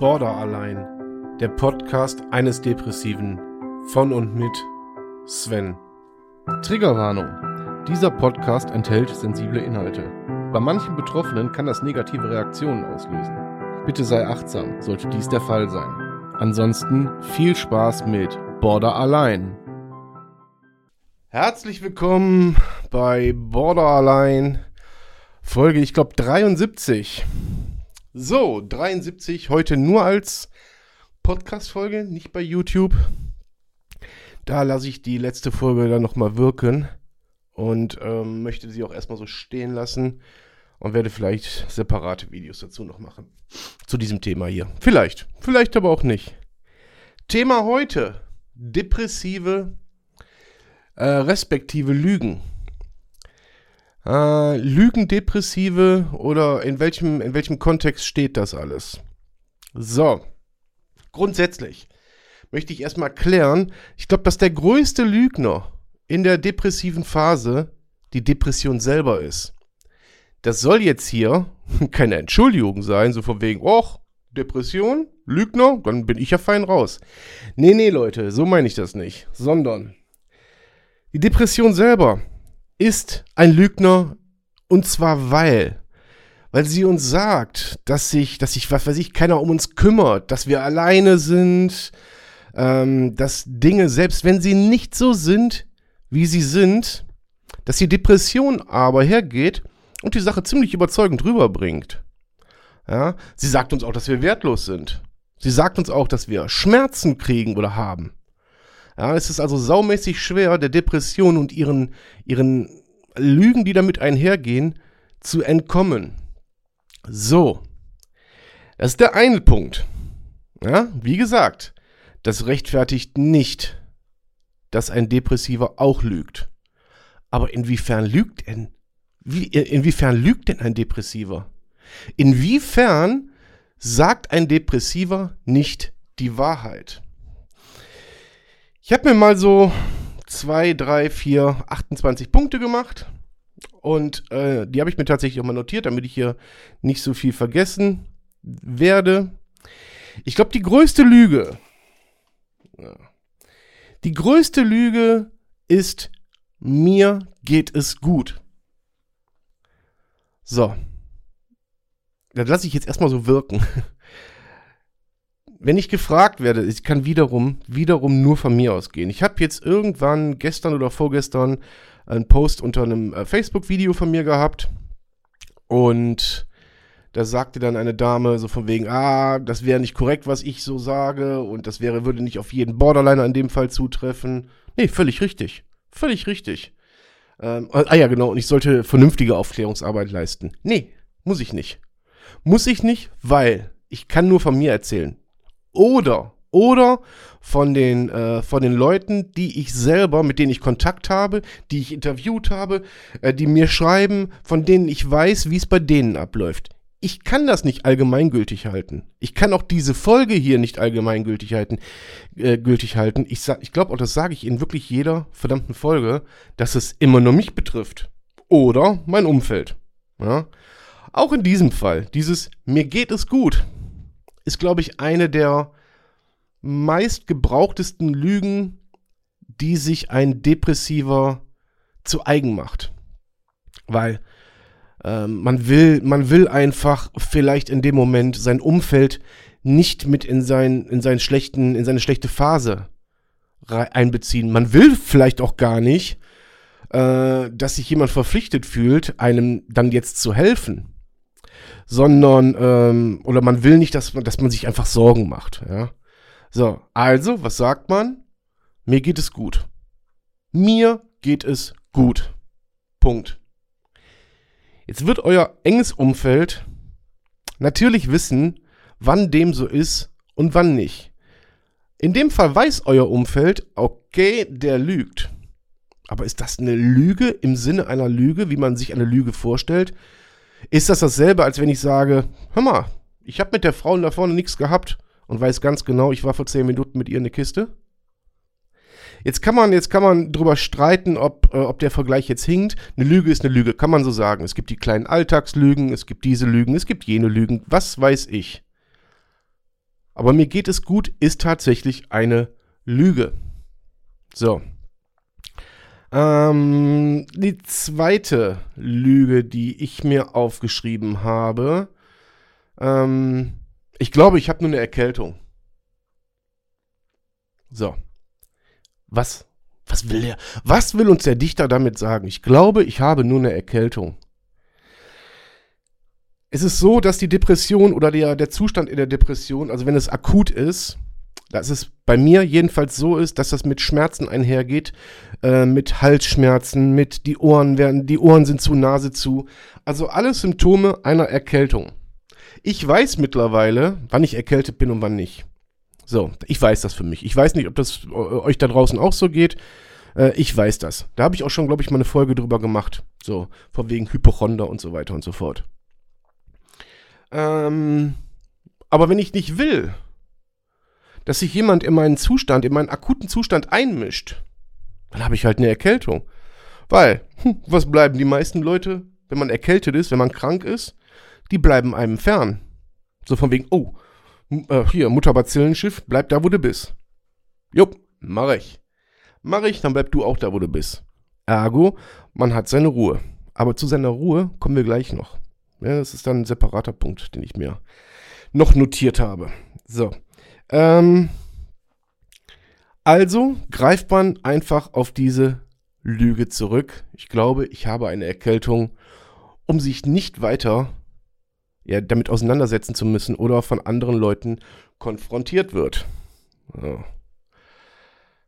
Border allein. Der Podcast eines Depressiven. Von und mit Sven. Triggerwarnung. Dieser Podcast enthält sensible Inhalte. Bei manchen Betroffenen kann das negative Reaktionen auslösen. Bitte sei achtsam, sollte dies der Fall sein. Ansonsten viel Spaß mit Border allein. Herzlich willkommen bei Border allein. Folge, ich glaube, 73. So, 73, heute nur als Podcast-Folge, nicht bei YouTube. Da lasse ich die letzte Folge dann nochmal wirken und ähm, möchte sie auch erstmal so stehen lassen und werde vielleicht separate Videos dazu noch machen. Zu diesem Thema hier. Vielleicht, vielleicht aber auch nicht. Thema heute: depressive, äh, respektive Lügen. Äh, Lügendepressive oder in welchem, in welchem Kontext steht das alles? So, grundsätzlich möchte ich erstmal klären, ich glaube, dass der größte Lügner in der depressiven Phase die Depression selber ist. Das soll jetzt hier keine Entschuldigung sein, so von wegen, och, Depression, Lügner, dann bin ich ja fein raus. Nee, nee, Leute, so meine ich das nicht, sondern die Depression selber ist ein Lügner und zwar weil weil sie uns sagt, dass sich, dass sich, was weiß ich, keiner um uns kümmert, dass wir alleine sind, ähm, dass Dinge, selbst wenn sie nicht so sind, wie sie sind, dass die Depression aber hergeht und die Sache ziemlich überzeugend rüberbringt. Ja, sie sagt uns auch, dass wir wertlos sind. Sie sagt uns auch, dass wir Schmerzen kriegen oder haben. Ja, es ist also saumäßig schwer, der Depression und ihren, ihren Lügen, die damit einhergehen, zu entkommen. So. Das ist der eine Punkt. Ja, wie gesagt, das rechtfertigt nicht, dass ein Depressiver auch lügt. Aber inwiefern lügt denn? Wie, inwiefern lügt denn ein Depressiver? Inwiefern sagt ein Depressiver nicht die Wahrheit? Ich habe mir mal so 2, 3, 4, 28 Punkte gemacht. Und äh, die habe ich mir tatsächlich auch mal notiert, damit ich hier nicht so viel vergessen werde. Ich glaube, die größte Lüge, die größte Lüge ist, mir geht es gut. So. Das lasse ich jetzt erstmal so wirken. wenn ich gefragt werde, ich kann wiederum, wiederum nur von mir ausgehen. Ich habe jetzt irgendwann gestern oder vorgestern einen Post unter einem äh, Facebook-Video von mir gehabt und da sagte dann eine Dame so von wegen, ah, das wäre nicht korrekt, was ich so sage und das wäre, würde nicht auf jeden Borderliner in dem Fall zutreffen. Nee, völlig richtig. Völlig richtig. Ähm, ah ja, genau, und ich sollte vernünftige Aufklärungsarbeit leisten. Nee, muss ich nicht. Muss ich nicht, weil ich kann nur von mir erzählen oder oder von den, äh, von den Leuten, die ich selber, mit denen ich Kontakt habe, die ich interviewt habe, äh, die mir schreiben, von denen ich weiß, wie es bei denen abläuft. Ich kann das nicht allgemeingültig halten. Ich kann auch diese Folge hier nicht allgemeingültig halten. Äh, gültig halten. Ich, ich glaube, auch das sage ich in wirklich jeder verdammten Folge, dass es immer nur mich betrifft. Oder mein Umfeld. Ja? Auch in diesem Fall, dieses mir geht es gut, ist, glaube ich, eine der meistgebrauchtesten Lügen, die sich ein Depressiver zu eigen macht. Weil ähm, man will, man will einfach vielleicht in dem Moment sein Umfeld nicht mit in sein, in seinen schlechten, in seine schlechte Phase einbeziehen. Man will vielleicht auch gar nicht, äh, dass sich jemand verpflichtet fühlt, einem dann jetzt zu helfen sondern ähm, oder man will nicht, dass man, dass man sich einfach Sorgen macht. Ja? So, also, was sagt man? Mir geht es gut. Mir geht es gut. Punkt. Jetzt wird euer enges Umfeld natürlich wissen, wann dem so ist und wann nicht. In dem Fall weiß euer Umfeld, okay, der lügt. Aber ist das eine Lüge im Sinne einer Lüge, wie man sich eine Lüge vorstellt? Ist das dasselbe, als wenn ich sage, hör mal, ich habe mit der Frau da vorne nichts gehabt und weiß ganz genau, ich war vor zehn Minuten mit ihr in der Kiste? Jetzt kann man, jetzt kann man drüber streiten, ob, äh, ob der Vergleich jetzt hinkt. Eine Lüge ist eine Lüge, kann man so sagen. Es gibt die kleinen Alltagslügen, es gibt diese Lügen, es gibt jene Lügen, was weiß ich. aber mir geht es gut, ist tatsächlich eine Lüge. So. Ähm, die zweite Lüge, die ich mir aufgeschrieben habe, ähm, ich glaube, ich habe nur eine Erkältung. So. Was? Was will der? Was will uns der Dichter damit sagen? Ich glaube, ich habe nur eine Erkältung. Es ist so, dass die Depression oder der, der Zustand in der Depression, also wenn es akut ist, dass es bei mir jedenfalls so ist, dass das mit Schmerzen einhergeht, äh, mit Halsschmerzen, mit die Ohren werden, die Ohren sind zu, Nase zu. Also alles Symptome einer Erkältung. Ich weiß mittlerweile, wann ich erkältet bin und wann nicht. So, ich weiß das für mich. Ich weiß nicht, ob das äh, euch da draußen auch so geht. Äh, ich weiß das. Da habe ich auch schon, glaube ich, mal eine Folge drüber gemacht. So, von wegen Hypochonder und so weiter und so fort. Ähm, aber wenn ich nicht will, dass sich jemand in meinen Zustand, in meinen akuten Zustand einmischt, dann habe ich halt eine Erkältung. Weil, hm, was bleiben die meisten Leute, wenn man erkältet ist, wenn man krank ist? Die bleiben einem fern. So von wegen, oh, äh, hier, Mutterbazillenschiff, bleib da, wo du bist. Jupp, mach ich. Mach ich, dann bleib du auch da, wo du bist. Ergo, man hat seine Ruhe. Aber zu seiner Ruhe kommen wir gleich noch. Ja, das ist dann ein separater Punkt, den ich mir noch notiert habe. So. Ähm, also greift man einfach auf diese Lüge zurück. Ich glaube, ich habe eine Erkältung, um sich nicht weiter ja, damit auseinandersetzen zu müssen oder von anderen Leuten konfrontiert wird. So.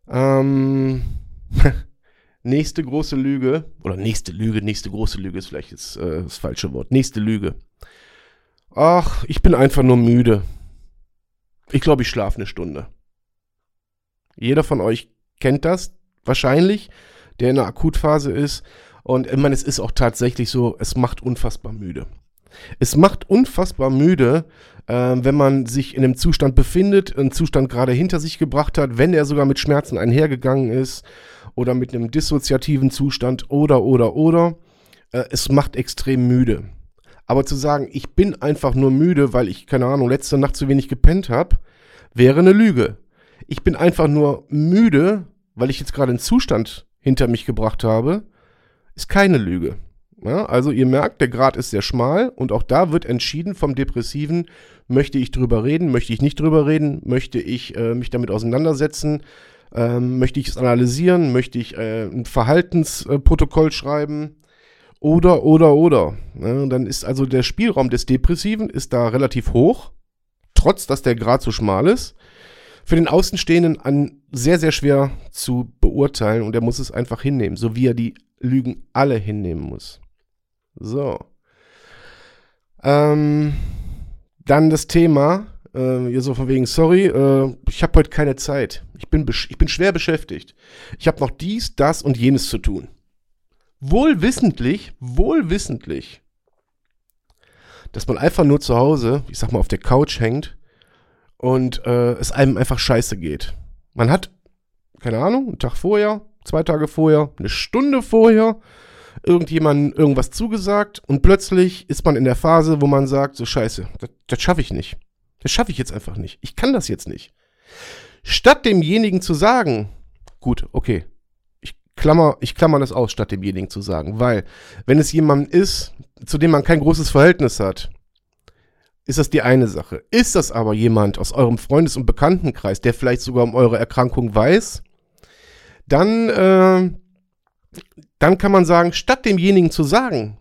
Ähm, Nächste große Lüge, oder nächste Lüge, nächste große Lüge ist vielleicht jetzt, äh, das falsche Wort. Nächste Lüge. Ach, ich bin einfach nur müde. Ich glaube, ich schlafe eine Stunde. Jeder von euch kennt das wahrscheinlich, der in der Akutphase ist. Und ich meine, es ist auch tatsächlich so, es macht unfassbar müde. Es macht unfassbar müde, äh, wenn man sich in einem Zustand befindet, einen Zustand gerade hinter sich gebracht hat, wenn er sogar mit Schmerzen einhergegangen ist oder mit einem dissoziativen Zustand oder, oder, oder. Äh, es macht extrem müde. Aber zu sagen, ich bin einfach nur müde, weil ich, keine Ahnung, letzte Nacht zu wenig gepennt habe, wäre eine Lüge. Ich bin einfach nur müde, weil ich jetzt gerade einen Zustand hinter mich gebracht habe, ist keine Lüge. Ja, also ihr merkt, der Grad ist sehr schmal und auch da wird entschieden vom Depressiven, möchte ich drüber reden, möchte ich nicht drüber reden, möchte ich äh, mich damit auseinandersetzen, ähm, möchte ich es analysieren? Möchte ich äh, ein Verhaltensprotokoll schreiben? Oder, oder, oder. Ja, dann ist also der Spielraum des Depressiven ist da relativ hoch, trotz dass der Grad so schmal ist. Für den Außenstehenden an sehr, sehr schwer zu beurteilen und er muss es einfach hinnehmen, so wie er die Lügen alle hinnehmen muss. So. Ähm, dann das Thema, äh, so von wegen, sorry, äh, ich habe heute keine Zeit. Ich bin, ich bin schwer beschäftigt. Ich habe noch dies, das und jenes zu tun. Wohlwissentlich, wohlwissentlich, dass man einfach nur zu Hause, ich sag mal, auf der Couch hängt und äh, es einem einfach scheiße geht. Man hat, keine Ahnung, einen Tag vorher, zwei Tage vorher, eine Stunde vorher irgendjemandem irgendwas zugesagt und plötzlich ist man in der Phase, wo man sagt, so scheiße, das, das schaffe ich nicht. Das schaffe ich jetzt einfach nicht. Ich kann das jetzt nicht. Statt demjenigen zu sagen, gut, okay, klammer, ich klammer das aus, statt demjenigen zu sagen, weil wenn es jemand ist, zu dem man kein großes Verhältnis hat, ist das die eine Sache. Ist das aber jemand aus eurem Freundes- und Bekanntenkreis, der vielleicht sogar um eure Erkrankung weiß, dann, äh, dann kann man sagen, statt demjenigen zu sagen,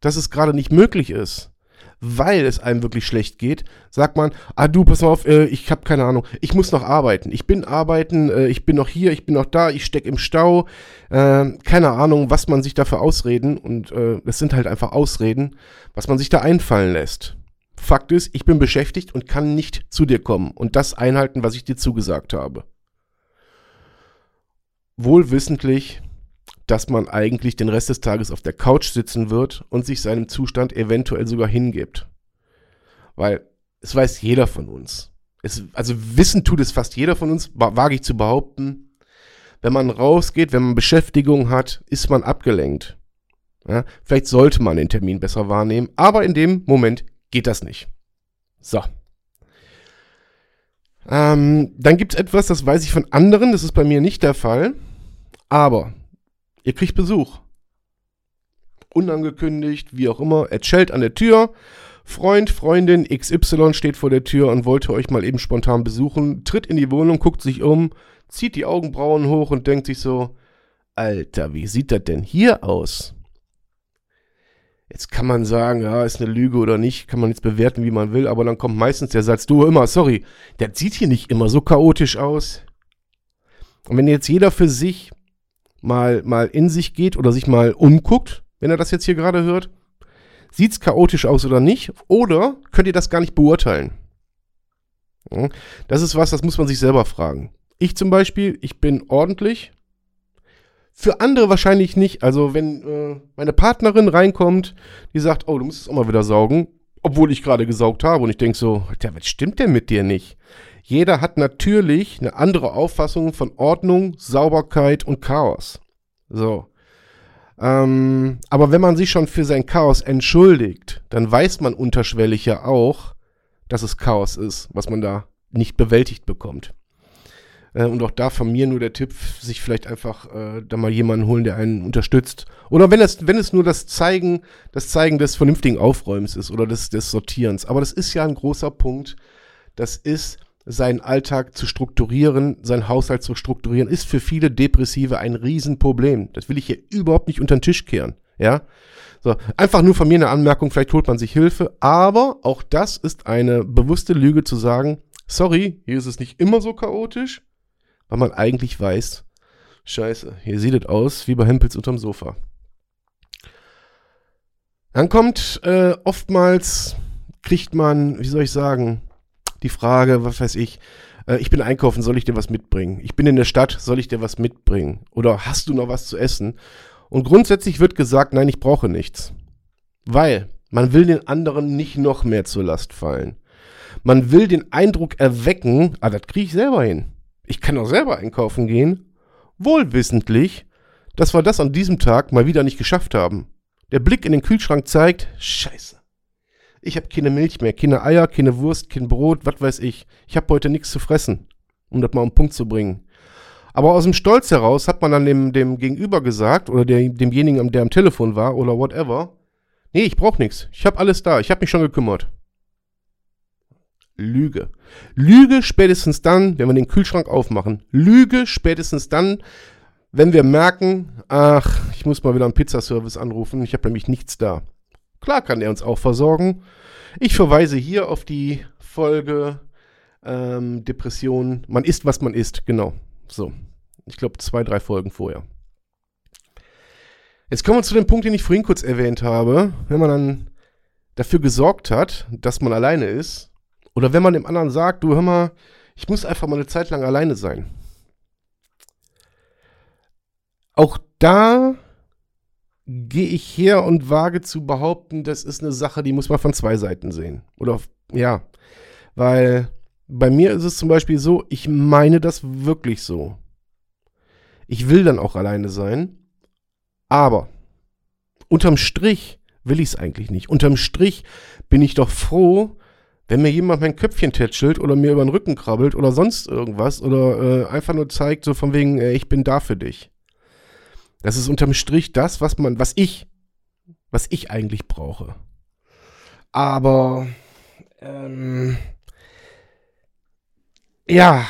dass es gerade nicht möglich ist, weil es einem wirklich schlecht geht, sagt man, ah du, pass auf, äh, ich habe keine Ahnung, ich muss noch arbeiten. Ich bin arbeiten, äh, ich bin noch hier, ich bin noch da, ich stecke im Stau. Äh, keine Ahnung, was man sich da für Ausreden, und äh, es sind halt einfach Ausreden, was man sich da einfallen lässt. Fakt ist, ich bin beschäftigt und kann nicht zu dir kommen und das einhalten, was ich dir zugesagt habe. Wohlwissentlich, dass man eigentlich den Rest des Tages auf der Couch sitzen wird und sich seinem Zustand eventuell sogar hingibt. Weil es weiß jeder von uns. Es, also wissen tut es fast jeder von uns, wage ich zu behaupten. Wenn man rausgeht, wenn man Beschäftigung hat, ist man abgelenkt. Ja, vielleicht sollte man den Termin besser wahrnehmen, aber in dem Moment geht das nicht. So. Ähm, dann gibt es etwas, das weiß ich von anderen, das ist bei mir nicht der Fall. Aber ihr kriegt Besuch. Unangekündigt, wie auch immer. Er schellt an der Tür. Freund, Freundin XY steht vor der Tür und wollte euch mal eben spontan besuchen, tritt in die Wohnung, guckt sich um, zieht die Augenbrauen hoch und denkt sich so, Alter, wie sieht das denn hier aus? Jetzt kann man sagen, ja, ist eine Lüge oder nicht, kann man jetzt bewerten, wie man will, aber dann kommt meistens der Satz, du immer, sorry, der sieht hier nicht immer so chaotisch aus. Und wenn jetzt jeder für sich mal, mal in sich geht oder sich mal umguckt, wenn er das jetzt hier gerade hört, sieht es chaotisch aus oder nicht? Oder könnt ihr das gar nicht beurteilen? Das ist was, das muss man sich selber fragen. Ich zum Beispiel, ich bin ordentlich, für andere wahrscheinlich nicht. Also wenn äh, meine Partnerin reinkommt, die sagt, oh, du musst es auch mal wieder saugen, obwohl ich gerade gesaugt habe. Und ich denke so, was stimmt denn mit dir nicht? Jeder hat natürlich eine andere Auffassung von Ordnung, Sauberkeit und Chaos. So. Ähm, aber wenn man sich schon für sein Chaos entschuldigt, dann weiß man unterschwellig ja auch, dass es Chaos ist, was man da nicht bewältigt bekommt. Äh, und auch da von mir nur der Tipp, sich vielleicht einfach äh, da mal jemanden holen, der einen unterstützt. Oder wenn es, wenn es nur das Zeigen, das Zeigen des vernünftigen Aufräumens ist oder des, des Sortierens. Aber das ist ja ein großer Punkt. Das ist, seinen Alltag zu strukturieren, seinen Haushalt zu strukturieren, ist für viele Depressive ein Riesenproblem. Das will ich hier überhaupt nicht unter den Tisch kehren. Ja, so, einfach nur von mir eine Anmerkung, vielleicht holt man sich Hilfe, aber auch das ist eine bewusste Lüge zu sagen, sorry, hier ist es nicht immer so chaotisch, weil man eigentlich weiß, scheiße, hier sieht es aus wie bei Hempels unterm Sofa. Dann kommt äh, oftmals, kriegt man, wie soll ich sagen, die Frage, was weiß ich, äh, ich bin einkaufen, soll ich dir was mitbringen? Ich bin in der Stadt, soll ich dir was mitbringen? Oder hast du noch was zu essen? Und grundsätzlich wird gesagt, nein, ich brauche nichts. Weil man will den anderen nicht noch mehr zur Last fallen. Man will den Eindruck erwecken, ah, das kriege ich selber hin ich kann auch selber einkaufen gehen, wohlwissentlich, dass wir das an diesem Tag mal wieder nicht geschafft haben. Der Blick in den Kühlschrank zeigt, scheiße. Ich habe keine Milch mehr, keine Eier, keine Wurst, kein Brot, was weiß ich. Ich habe heute nichts zu fressen, um das mal auf den Punkt zu bringen. Aber aus dem Stolz heraus hat man dann dem, dem Gegenüber gesagt, oder der, demjenigen, der am Telefon war, oder whatever, nee, ich brauche nichts. Ich habe alles da. Ich habe mich schon gekümmert. Lüge. Lüge spätestens dann, wenn wir den Kühlschrank aufmachen. Lüge spätestens dann, wenn wir merken, ach, ich muss mal wieder einen Pizzaservice anrufen, ich habe nämlich nichts da. Klar kann er uns auch versorgen. Ich verweise hier auf die Folge ähm, Depression. Man isst, was man isst, genau. So. Ich glaube, zwei, drei Folgen vorher. Jetzt kommen wir zu dem Punkt, den ich vorhin kurz erwähnt habe. Wenn man dann dafür gesorgt hat, dass man alleine ist, oder wenn man dem anderen sagt, du hör mal, ich muss einfach mal eine Zeit lang alleine sein. Auch da gehe ich her und wage zu behaupten, das ist eine Sache, die muss man von zwei Seiten sehen. Oder ja, weil bei mir ist es zum Beispiel so, ich meine das wirklich so. Ich will dann auch alleine sein, aber unterm Strich will ich es eigentlich nicht. Unterm Strich bin ich doch froh, wenn mir jemand mein Köpfchen tätschelt oder mir über den Rücken krabbelt oder sonst irgendwas oder äh, einfach nur zeigt, so von wegen, äh, ich bin da für dich. Das ist unterm Strich das, was man, was ich, was ich eigentlich brauche. Aber, ähm, ja,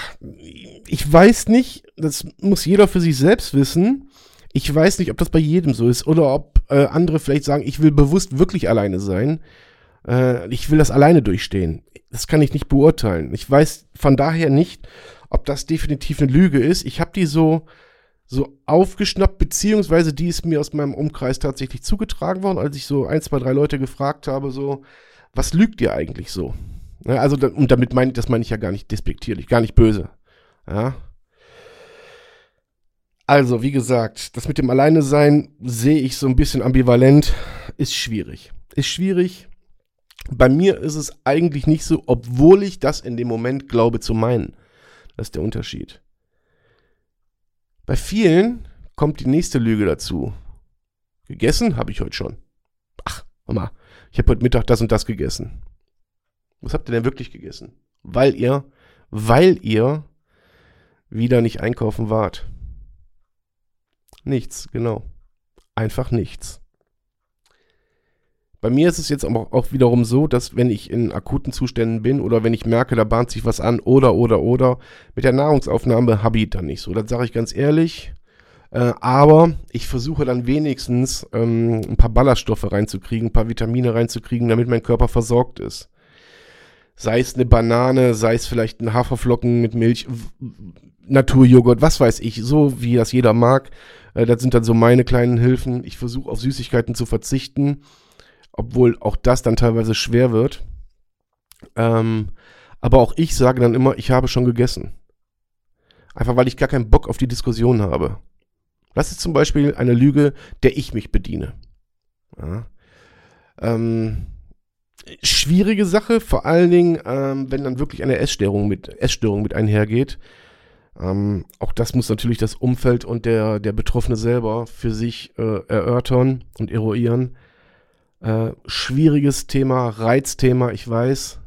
ich weiß nicht, das muss jeder für sich selbst wissen. Ich weiß nicht, ob das bei jedem so ist oder ob äh, andere vielleicht sagen, ich will bewusst wirklich alleine sein äh, ich will das alleine durchstehen. Das kann ich nicht beurteilen. Ich weiß von daher nicht, ob das definitiv eine Lüge ist. Ich habe die so, so aufgeschnappt, beziehungsweise die ist mir aus meinem Umkreis tatsächlich zugetragen worden, als ich so ein, zwei, drei Leute gefragt habe, so, was lügt ihr eigentlich so? Ja, also, und damit meine ich, das meine ich ja gar nicht despektierlich, gar nicht böse. Ja. Also, wie gesagt, das mit dem Alleine sein sehe ich so ein bisschen ambivalent. Ist schwierig. Ist schwierig. Bei mir ist es eigentlich nicht so, obwohl ich das in dem Moment glaube zu meinen. Das ist der Unterschied. Bei vielen kommt die nächste Lüge dazu. Gegessen habe ich heute schon. Ach, Mama, ich habe heute Mittag das und das gegessen. Was habt ihr denn wirklich gegessen? Weil ihr weil ihr wieder nicht einkaufen wart. Nichts, genau. Einfach nichts. Bei mir ist es jetzt aber auch wiederum so, dass wenn ich in akuten Zuständen bin oder wenn ich merke, da bahnt sich was an oder, oder, oder, mit der Nahrungsaufnahme habe ich dann nicht so. Das sage ich ganz ehrlich. Äh, aber ich versuche dann wenigstens ähm, ein paar Ballaststoffe reinzukriegen, ein paar Vitamine reinzukriegen, damit mein Körper versorgt ist. Sei es eine Banane, sei es vielleicht ein Haferflocken mit Milch, Naturjoghurt, was weiß ich, so wie das jeder mag. Äh, das sind dann so meine kleinen Hilfen. Ich versuche auf Süßigkeiten zu verzichten, obwohl auch das dann teilweise schwer wird. Ähm, aber auch ich sage dann immer, ich habe schon gegessen. Einfach weil ich gar keinen Bock auf die Diskussion habe. Das ist zum Beispiel eine Lüge, der ich mich bediene. Ja. Ähm, schwierige Sache, vor allen Dingen, ähm, wenn dann wirklich eine Essstörung mit, Essstörung mit einhergeht. Ähm, auch das muss natürlich das Umfeld und der, der Betroffene selber für sich äh, erörtern und eruieren. Äh, schwieriges Thema, Reizthema, ich weiß.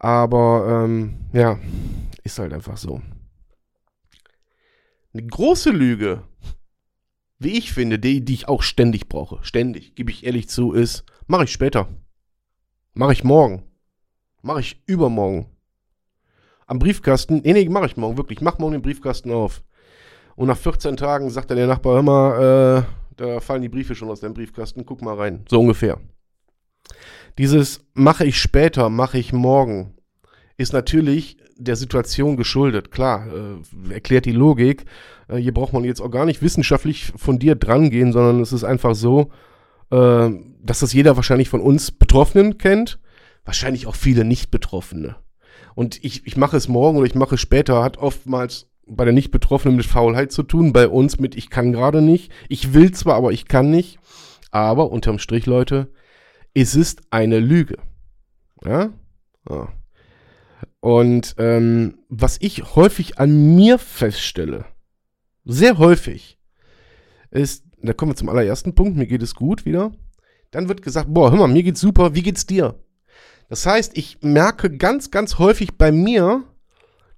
Aber ähm, ja, ist halt einfach so. Eine große Lüge, wie ich finde, die, die ich auch ständig brauche, ständig, gebe ich ehrlich zu, ist, mache ich später. Mache ich morgen. Mache ich übermorgen. Am Briefkasten, nee, nee, mache ich morgen, wirklich, mach morgen den Briefkasten auf. Und nach 14 Tagen sagt dann der Nachbar, mal, äh, da fallen die Briefe schon aus deinem Briefkasten, guck mal rein. So ungefähr. Dieses mache ich später, mache ich morgen, ist natürlich der Situation geschuldet. Klar, äh, erklärt die Logik. Äh, hier braucht man jetzt auch gar nicht wissenschaftlich von dir drangehen, sondern es ist einfach so, äh, dass das jeder wahrscheinlich von uns Betroffenen kennt. Wahrscheinlich auch viele Nicht-Betroffene. Und ich, ich mache es morgen oder ich mache es später, hat oftmals bei der Nicht-Betroffenen mit Faulheit zu tun, bei uns mit ich kann gerade nicht. Ich will zwar, aber ich kann nicht. Aber unterm Strich, Leute, es ist eine Lüge. Ja? ja. Und ähm, was ich häufig an mir feststelle, sehr häufig, ist, da kommen wir zum allerersten Punkt, mir geht es gut wieder. Dann wird gesagt, boah, hör mal, mir geht's super, wie geht's dir? Das heißt, ich merke ganz, ganz häufig bei mir,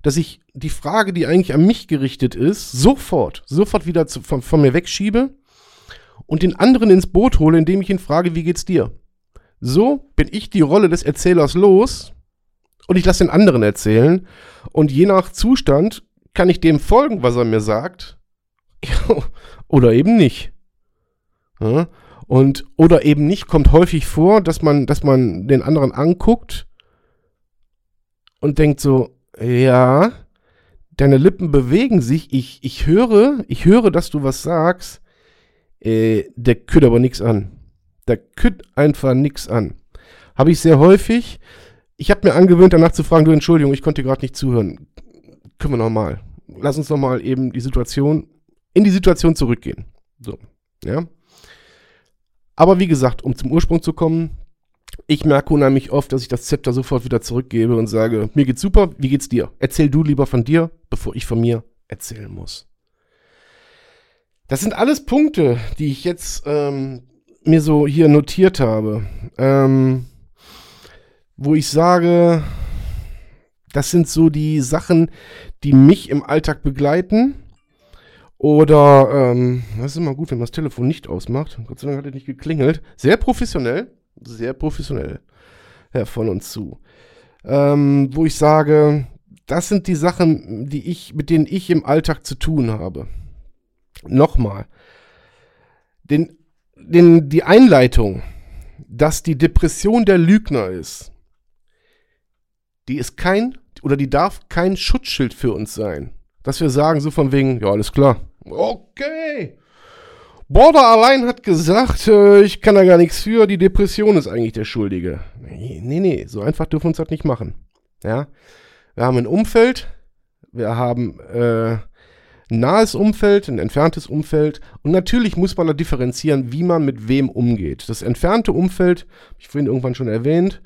dass ich die Frage, die eigentlich an mich gerichtet ist, sofort, sofort wieder zu, von, von mir wegschiebe und den anderen ins Boot hole, indem ich ihn frage, wie geht's dir? So bin ich die Rolle des Erzählers los und ich lasse den anderen erzählen. Und je nach Zustand kann ich dem folgen, was er mir sagt. oder eben nicht. Ja? Und oder eben nicht kommt häufig vor, dass man, dass man den anderen anguckt und denkt so, ja, deine Lippen bewegen sich, ich, ich höre, ich höre, dass du was sagst, äh, der kütt aber nichts an. Der kütt einfach nichts an. Habe ich sehr häufig, ich habe mir angewöhnt, danach zu fragen, du Entschuldigung, ich konnte gerade nicht zuhören. Können wir nochmal. Lass uns nochmal eben die Situation, in die Situation zurückgehen. So, ja. Aber wie gesagt, um zum Ursprung zu kommen, ich merke unheimlich oft, dass ich das Zepter sofort wieder zurückgebe und sage, mir geht's super, wie geht's dir? Erzähl du lieber von dir, bevor ich von mir erzählen muss. Das sind alles Punkte, die ich jetzt ähm, mir so hier notiert habe. Ähm, wo ich sage, das sind so die Sachen, die mich im Alltag begleiten. Oder, ähm, das ist immer gut, wenn man das Telefon nicht ausmacht. Gott sei Dank hat es nicht geklingelt. Sehr professionell, sehr professionell, Herr von uns zu. Ähm, wo ich sage, das sind die Sachen, die ich, mit denen ich im Alltag zu tun habe. Nochmal. Den, den, die Einleitung, dass die Depression der Lügner ist, die ist kein oder die darf kein Schutzschild für uns sein. Dass wir sagen, so von wegen, ja, alles klar. Okay. Border allein hat gesagt, äh, ich kann da gar nichts für, die Depression ist eigentlich der Schuldige. Nee, nee, nee, so einfach dürfen wir uns das nicht machen. Ja. Wir haben ein Umfeld, wir haben äh, ein nahes Umfeld, ein entferntes Umfeld und natürlich muss man da differenzieren, wie man mit wem umgeht. Das entfernte Umfeld, ich vorhin irgendwann schon erwähnt,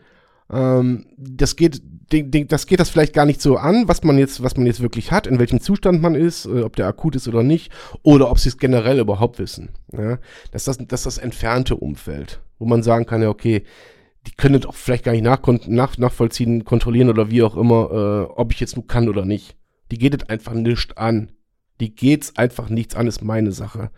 ähm, das geht, das geht das vielleicht gar nicht so an, was man jetzt, was man jetzt wirklich hat, in welchem Zustand man ist, äh, ob der akut ist oder nicht, oder ob sie es generell überhaupt wissen. Ja? Das, ist das, das ist das entfernte Umfeld, wo man sagen kann, ja, okay, die können auch vielleicht gar nicht nach, nach, nachvollziehen, kontrollieren oder wie auch immer, äh, ob ich jetzt nur kann oder nicht. Die geht es einfach nicht an. Die geht's einfach nichts an, ist meine Sache.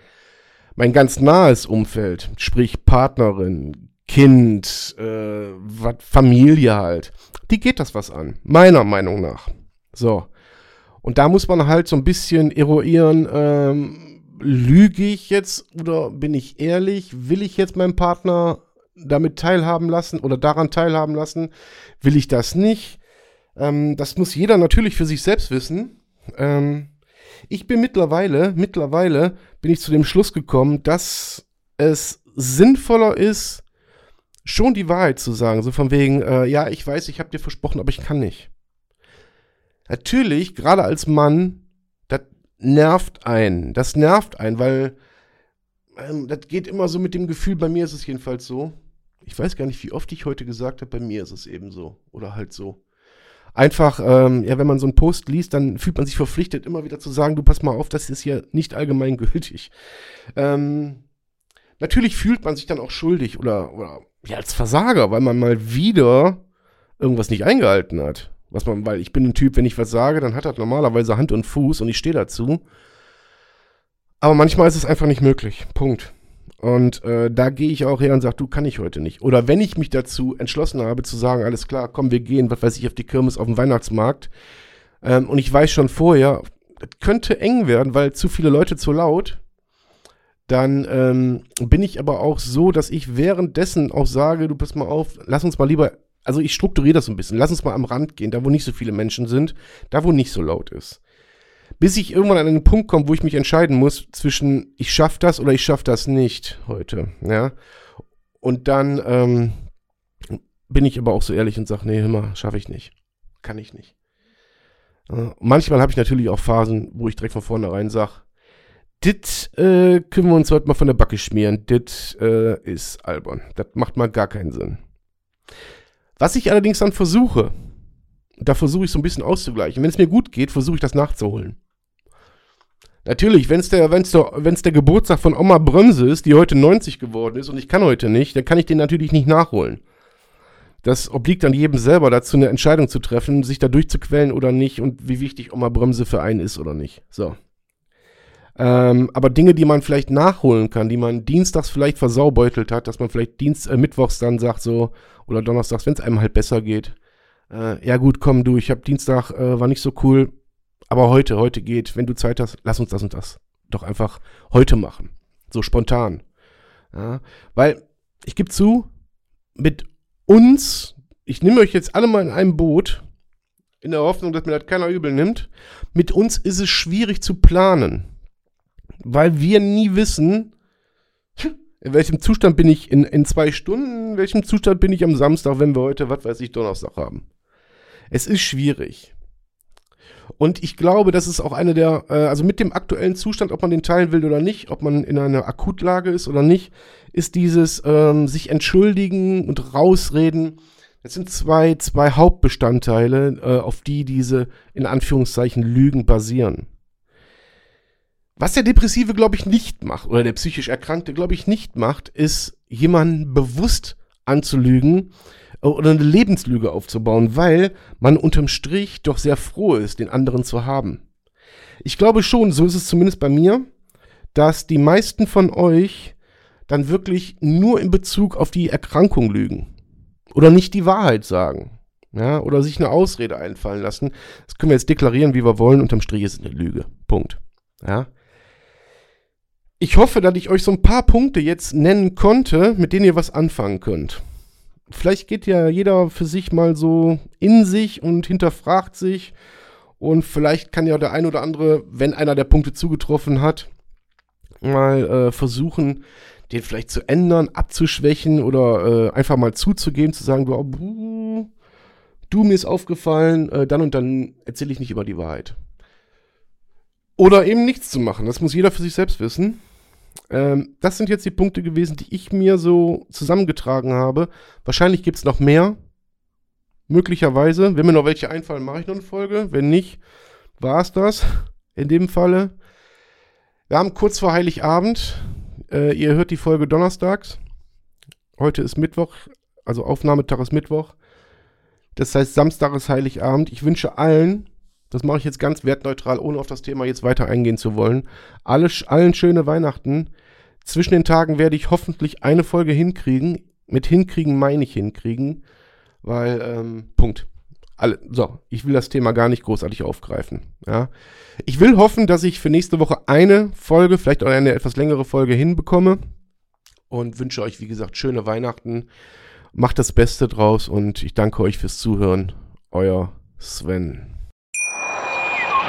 Mein ganz nahes Umfeld, sprich Partnerin, Kind, äh, Familie halt, die geht das was an. Meiner Meinung nach. So. Und da muss man halt so ein bisschen eruieren, ähm, lüge ich jetzt oder bin ich ehrlich? Will ich jetzt meinen Partner damit teilhaben lassen oder daran teilhaben lassen? Will ich das nicht? Ähm, das muss jeder natürlich für sich selbst wissen. Ähm, ich bin mittlerweile, mittlerweile bin ich zu dem Schluss gekommen, dass es sinnvoller ist, schon die Wahrheit zu sagen. So von wegen, äh, ja, ich weiß, ich habe dir versprochen, aber ich kann nicht. Natürlich, gerade als Mann, das nervt einen. Das nervt einen, weil ähm, das geht immer so mit dem Gefühl, bei mir ist es jedenfalls so. Ich weiß gar nicht, wie oft ich heute gesagt habe, bei mir ist es eben so. Oder halt so. Einfach, ähm, ja, wenn man so einen Post liest, dann fühlt man sich verpflichtet, immer wieder zu sagen, du pass mal auf, das ist hier nicht allgemeingültig. Ähm, natürlich fühlt man sich dann auch schuldig oder, oder ja, als Versager, weil man mal wieder irgendwas nicht eingehalten hat. Was man, weil ich bin ein Typ, wenn ich was sage, dann hat das normalerweise Hand und Fuß und ich stehe dazu. Aber manchmal ist es einfach nicht möglich. Punkt. Und äh, da gehe ich auch her und sage, du kann ich heute nicht. Oder wenn ich mich dazu entschlossen habe zu sagen, alles klar, komm, wir gehen, was weiß ich, auf die Kirmes auf den Weihnachtsmarkt. Ähm, und ich weiß schon vorher, das könnte eng werden, weil zu viele Leute zu laut. Dann ähm, bin ich aber auch so, dass ich währenddessen auch sage, du pass mal auf, lass uns mal lieber also ich strukturiere das ein bisschen. Lass uns mal am Rand gehen, da wo nicht so viele Menschen sind, da wo nicht so laut ist. Bis ich irgendwann an einen Punkt komme, wo ich mich entscheiden muss zwischen ich schaffe das oder ich schaffe das nicht heute, ja. Und dann ähm, bin ich aber auch so ehrlich und sage, nee, immer schaffe ich nicht, kann ich nicht. Äh, manchmal habe ich natürlich auch Phasen, wo ich direkt von vornherein sage, dit äh, können wir uns heute mal von der Backe schmieren, dit äh, ist albern, das macht mal gar keinen Sinn. Was ich allerdings dann versuche, da versuche ich so ein bisschen auszugleichen. Wenn es mir gut geht, versuche ich das nachzuholen. Natürlich, wenn es der, wenn's der, wenn's der Geburtstag von Oma Bremse ist, die heute 90 geworden ist und ich kann heute nicht, dann kann ich den natürlich nicht nachholen. Das obliegt dann jedem selber dazu, eine Entscheidung zu treffen, sich da durchzuquellen oder nicht und wie wichtig Oma Bremse für einen ist oder nicht. So. Ähm, aber Dinge, die man vielleicht nachholen kann, die man dienstags vielleicht versaubeutelt hat, dass man vielleicht Dienst, äh, mittwochs dann sagt so, oder donnerstags, wenn es einem halt besser geht. Äh, ja gut, komm du, ich hab Dienstag, äh, war nicht so cool, aber heute, heute geht, wenn du Zeit hast, lass uns das und das doch einfach heute machen. So spontan. Ja, weil, ich gebe zu, mit uns, ich nehme euch jetzt alle mal in einem Boot, in der Hoffnung, dass mir das keiner übel nimmt, mit uns ist es schwierig zu planen weil wir nie wissen, in welchem Zustand bin ich in, in zwei Stunden, in welchem Zustand bin ich am Samstag, wenn wir heute, was weiß ich, Donnerstag haben. Es ist schwierig. Und ich glaube, das ist auch eine der, äh, also mit dem aktuellen Zustand, ob man den teilen will oder nicht, ob man in einer Akutlage ist oder nicht, ist dieses ähm, sich entschuldigen und rausreden. Das sind zwei, zwei Hauptbestandteile, äh, auf die diese in Anführungszeichen Lügen basieren. Was der Depressive, glaube ich, nicht macht, oder der psychisch Erkrankte, glaube ich, nicht macht, ist, jemanden bewusst anzulügen äh, oder eine Lebenslüge aufzubauen, weil man unterm Strich doch sehr froh ist, den anderen zu haben. Ich glaube schon, so ist es zumindest bei mir, dass die meisten von euch dann wirklich nur in Bezug auf die Erkrankung lügen. Oder nicht die Wahrheit sagen. Ja, oder sich eine Ausrede einfallen lassen. Das können wir jetzt deklarieren, wie wir wollen. Unterm Strich ist es eine Lüge. Punkt. Ja ich hoffe, dass ich euch so ein paar Punkte jetzt nennen konnte, mit denen ihr was anfangen könnt. Vielleicht geht ja jeder für sich mal so in sich und hinterfragt sich. Und vielleicht kann ja der ein oder andere, wenn einer der Punkte zugetroffen hat, mal äh, versuchen, den vielleicht zu ändern, abzuschwächen oder äh, einfach mal zuzugeben, zu sagen, du, du mir ist aufgefallen, äh, dann und dann erzähle ich nicht über die Wahrheit. Oder eben nichts zu machen. Das muss jeder für sich selbst wissen. Ähm, das sind jetzt die Punkte gewesen, die ich mir so zusammengetragen habe. Wahrscheinlich gibt es noch mehr. Möglicherweise. Wenn mir noch welche einfallen, mache ich noch eine Folge. Wenn nicht, war es das. In dem Falle. Wir haben kurz vor Heiligabend. Äh, ihr hört die Folge donnerstags. Heute ist Mittwoch. Also Aufnahmetag ist Mittwoch. Das heißt, Samstag ist Heiligabend. Ich wünsche allen, das mache ich jetzt ganz wertneutral, ohne auf das Thema jetzt weiter eingehen zu wollen, alle, allen schöne Weihnachten. Zwischen den Tagen werde ich hoffentlich eine Folge hinkriegen. Mit hinkriegen meine ich hinkriegen, weil, ähm, Punkt. Alle, so, ich will das Thema gar nicht großartig aufgreifen. Ja. Ich will hoffen, dass ich für nächste Woche eine Folge, vielleicht auch eine etwas längere Folge hinbekomme. Und wünsche euch, wie gesagt, schöne Weihnachten. Macht das Beste draus und ich danke euch fürs Zuhören. Euer Sven.